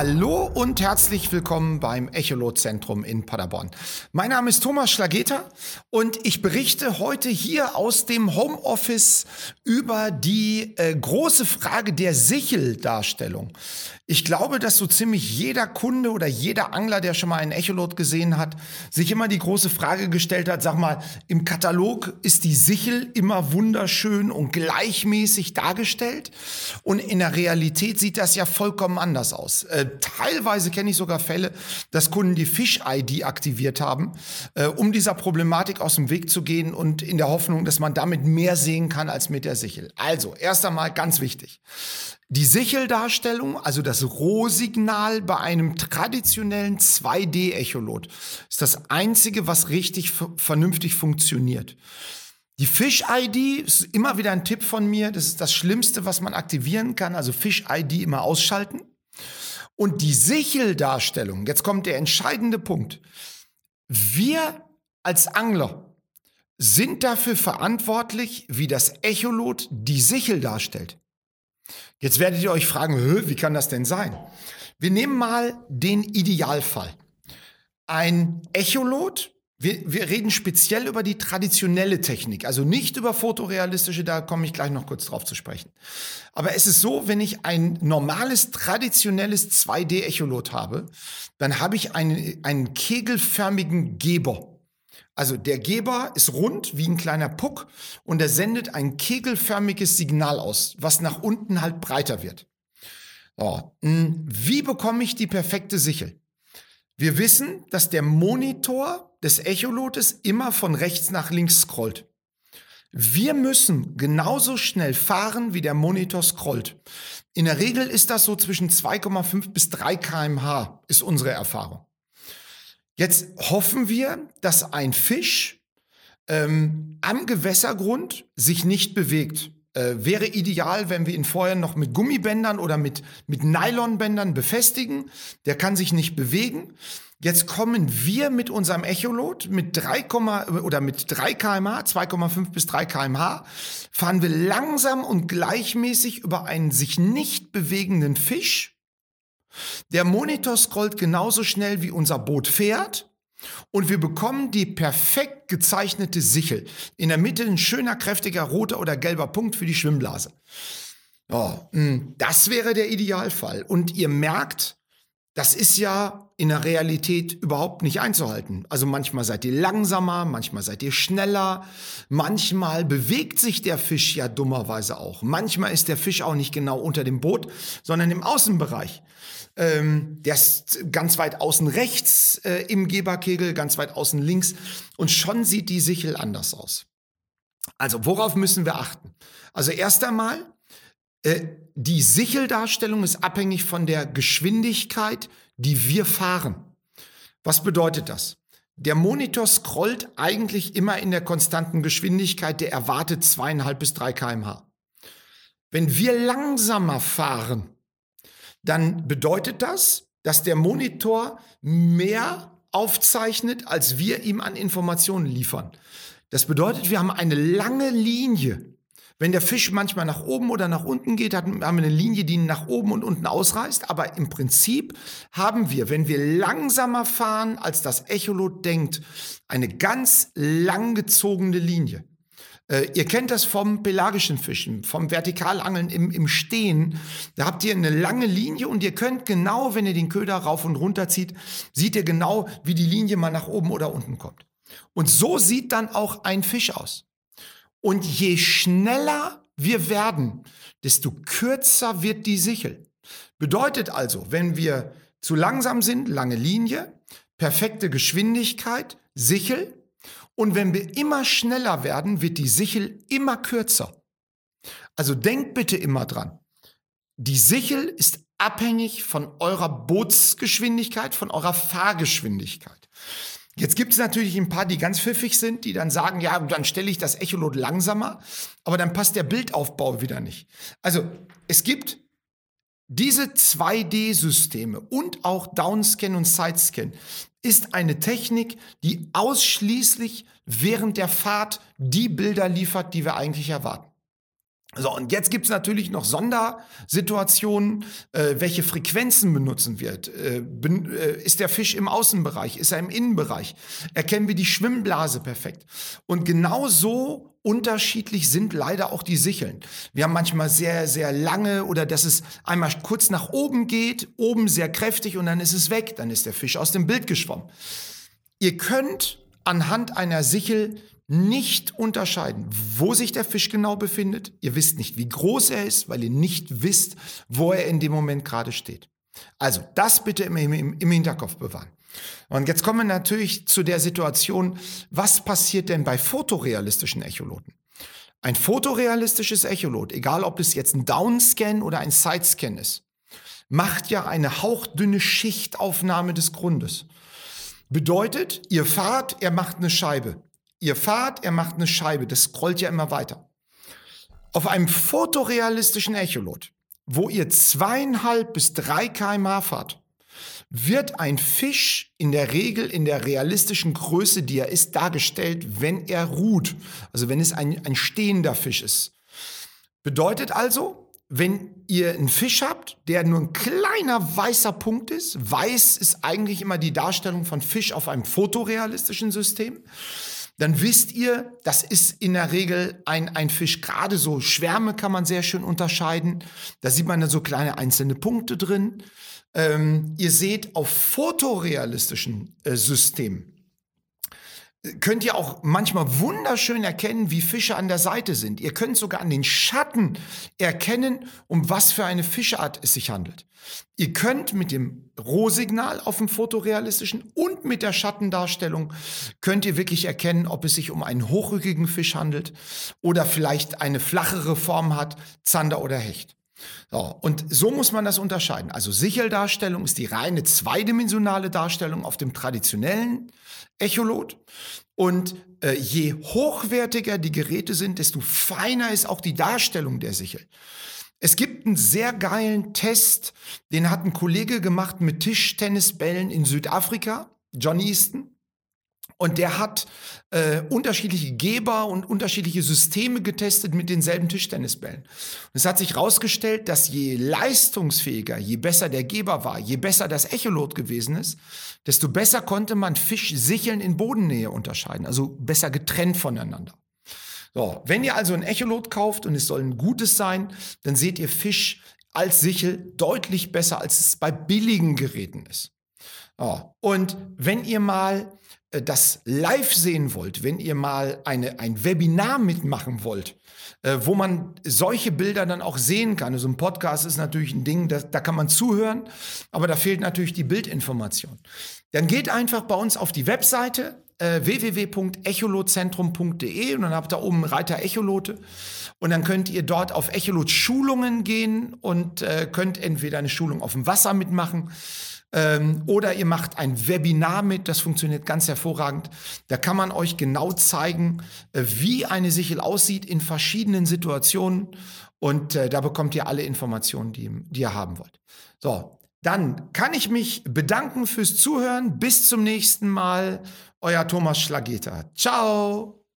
Alô, Und herzlich willkommen beim Echolot-Zentrum in Paderborn. Mein Name ist Thomas Schlageter und ich berichte heute hier aus dem Homeoffice über die äh, große Frage der Sicheldarstellung. Ich glaube, dass so ziemlich jeder Kunde oder jeder Angler, der schon mal einen Echolot gesehen hat, sich immer die große Frage gestellt hat, sag mal, im Katalog ist die Sichel immer wunderschön und gleichmäßig dargestellt und in der Realität sieht das ja vollkommen anders aus. Äh, teilweise kenne ich sogar Fälle, dass Kunden die Fish-ID aktiviert haben, äh, um dieser Problematik aus dem Weg zu gehen und in der Hoffnung, dass man damit mehr sehen kann als mit der Sichel. Also, erst einmal ganz wichtig. Die Sicheldarstellung, also das Rohsignal bei einem traditionellen 2D-Echolot, ist das einzige, was richtig vernünftig funktioniert. Die Fish-ID ist immer wieder ein Tipp von mir. Das ist das Schlimmste, was man aktivieren kann. Also Fish-ID immer ausschalten. Und die Sicheldarstellung, jetzt kommt der entscheidende Punkt. Wir als Angler sind dafür verantwortlich, wie das Echolot die Sichel darstellt. Jetzt werdet ihr euch fragen, wie kann das denn sein? Wir nehmen mal den Idealfall. Ein Echolot, wir, wir reden speziell über die traditionelle Technik, also nicht über fotorealistische, da komme ich gleich noch kurz drauf zu sprechen. Aber es ist so, wenn ich ein normales, traditionelles 2D-Echolot habe, dann habe ich einen, einen kegelförmigen Geber. Also der Geber ist rund wie ein kleiner Puck und er sendet ein kegelförmiges Signal aus, was nach unten halt breiter wird. So. Hm, wie bekomme ich die perfekte Sichel? Wir wissen, dass der Monitor des Echolotes immer von rechts nach links scrollt. Wir müssen genauso schnell fahren, wie der Monitor scrollt. In der Regel ist das so zwischen 2,5 bis 3 kmh, ist unsere Erfahrung. Jetzt hoffen wir, dass ein Fisch ähm, am Gewässergrund sich nicht bewegt. Äh, wäre ideal, wenn wir ihn vorher noch mit Gummibändern oder mit, mit Nylonbändern befestigen. Der kann sich nicht bewegen. Jetzt kommen wir mit unserem Echolot mit 3, oder mit 3 kmh, 2,5 bis 3 kmh, fahren wir langsam und gleichmäßig über einen sich nicht bewegenden Fisch der Monitor scrollt genauso schnell wie unser Boot fährt und wir bekommen die perfekt gezeichnete Sichel. In der Mitte ein schöner, kräftiger roter oder gelber Punkt für die Schwimmblase. Oh, das wäre der Idealfall. Und ihr merkt, das ist ja in der Realität überhaupt nicht einzuhalten. Also manchmal seid ihr langsamer, manchmal seid ihr schneller, manchmal bewegt sich der Fisch ja dummerweise auch. Manchmal ist der Fisch auch nicht genau unter dem Boot, sondern im Außenbereich. Ähm, der ist ganz weit außen rechts äh, im Geberkegel, ganz weit außen links und schon sieht die Sichel anders aus. Also worauf müssen wir achten? Also erst einmal, äh, die Sicheldarstellung ist abhängig von der Geschwindigkeit, die wir fahren. Was bedeutet das? Der Monitor scrollt eigentlich immer in der konstanten Geschwindigkeit, der erwartet zweieinhalb bis drei kmh. Wenn wir langsamer fahren, dann bedeutet das, dass der Monitor mehr aufzeichnet, als wir ihm an Informationen liefern. Das bedeutet, wir haben eine lange Linie. Wenn der Fisch manchmal nach oben oder nach unten geht, haben wir eine Linie, die ihn nach oben und unten ausreißt. Aber im Prinzip haben wir, wenn wir langsamer fahren, als das Echolot denkt, eine ganz langgezogene Linie. Äh, ihr kennt das vom pelagischen Fischen, vom Vertikalangeln im, im Stehen. Da habt ihr eine lange Linie und ihr könnt genau, wenn ihr den Köder rauf und runter zieht, seht ihr genau, wie die Linie mal nach oben oder unten kommt. Und so sieht dann auch ein Fisch aus. Und je schneller wir werden, desto kürzer wird die Sichel. Bedeutet also, wenn wir zu langsam sind, lange Linie, perfekte Geschwindigkeit, Sichel, und wenn wir immer schneller werden, wird die Sichel immer kürzer. Also denkt bitte immer dran. Die Sichel ist abhängig von eurer Bootsgeschwindigkeit, von eurer Fahrgeschwindigkeit. Jetzt gibt es natürlich ein paar, die ganz pfiffig sind, die dann sagen, ja, dann stelle ich das Echolot langsamer, aber dann passt der Bildaufbau wieder nicht. Also es gibt diese 2D-Systeme und auch Downscan und Sidescan ist eine Technik, die ausschließlich während der Fahrt die Bilder liefert, die wir eigentlich erwarten. So, und jetzt gibt's natürlich noch Sondersituationen. Äh, welche Frequenzen benutzen wir? Äh, ben, äh, ist der Fisch im Außenbereich? Ist er im Innenbereich? Erkennen wir die Schwimmblase perfekt? Und genau so unterschiedlich sind leider auch die Sicheln. Wir haben manchmal sehr, sehr lange oder dass es einmal kurz nach oben geht, oben sehr kräftig und dann ist es weg. Dann ist der Fisch aus dem Bild geschwommen. Ihr könnt anhand einer Sichel nicht unterscheiden, wo sich der Fisch genau befindet. Ihr wisst nicht, wie groß er ist, weil ihr nicht wisst, wo er in dem Moment gerade steht. Also das bitte im, im, im Hinterkopf bewahren. Und jetzt kommen wir natürlich zu der Situation, was passiert denn bei fotorealistischen Echoloten? Ein fotorealistisches Echolot, egal ob es jetzt ein Downscan oder ein Sidescan ist, macht ja eine hauchdünne Schichtaufnahme des Grundes. Bedeutet, ihr fahrt, er macht eine Scheibe. Ihr fahrt, er macht eine Scheibe. Das scrollt ja immer weiter. Auf einem fotorealistischen Echolot, wo ihr zweieinhalb bis drei kmh fahrt, wird ein Fisch in der Regel in der realistischen Größe, die er ist, dargestellt, wenn er ruht. Also wenn es ein, ein stehender Fisch ist. Bedeutet also, wenn ihr einen Fisch habt, der nur ein kleiner weißer Punkt ist, weiß ist eigentlich immer die Darstellung von Fisch auf einem fotorealistischen System dann wisst ihr, das ist in der Regel ein, ein Fisch. Gerade so Schwärme kann man sehr schön unterscheiden. Da sieht man dann so kleine einzelne Punkte drin. Ähm, ihr seht auf fotorealistischen äh, Systemen könnt ihr auch manchmal wunderschön erkennen, wie Fische an der Seite sind. Ihr könnt sogar an den Schatten erkennen, um was für eine Fischart es sich handelt. Ihr könnt mit dem Rohsignal auf dem fotorealistischen und mit der Schattendarstellung könnt ihr wirklich erkennen, ob es sich um einen hochrückigen Fisch handelt oder vielleicht eine flachere Form hat, Zander oder Hecht. So, und so muss man das unterscheiden. Also Sicheldarstellung ist die reine zweidimensionale Darstellung auf dem traditionellen Echolot. Und äh, je hochwertiger die Geräte sind, desto feiner ist auch die Darstellung der Sichel. Es gibt einen sehr geilen Test, den hat ein Kollege gemacht mit Tischtennisbällen in Südafrika, John Easton. Und der hat äh, unterschiedliche Geber und unterschiedliche Systeme getestet mit denselben Tischtennisbällen. Und es hat sich herausgestellt, dass je leistungsfähiger, je besser der Geber war, je besser das Echolot gewesen ist, desto besser konnte man Fischsicheln in Bodennähe unterscheiden, also besser getrennt voneinander. So, wenn ihr also ein Echolot kauft und es soll ein gutes sein, dann seht ihr Fisch als Sichel deutlich besser, als es bei billigen Geräten ist. Oh. Und wenn ihr mal äh, das live sehen wollt, wenn ihr mal eine, ein Webinar mitmachen wollt, äh, wo man solche Bilder dann auch sehen kann. Also ein Podcast ist natürlich ein Ding, das, da kann man zuhören, aber da fehlt natürlich die Bildinformation. Dann geht einfach bei uns auf die Webseite äh, www.echolotzentrum.de und dann habt ihr oben Reiter Echolote und dann könnt ihr dort auf Echolot Schulungen gehen und äh, könnt entweder eine Schulung auf dem Wasser mitmachen ähm, oder ihr macht ein Webinar mit, das funktioniert ganz hervorragend. Da kann man euch genau zeigen, äh, wie eine Sichel aussieht in verschiedenen Situationen. Und äh, da bekommt ihr alle Informationen, die, die ihr haben wollt. So, dann kann ich mich bedanken fürs Zuhören. Bis zum nächsten Mal. Euer Thomas Schlageter. Ciao.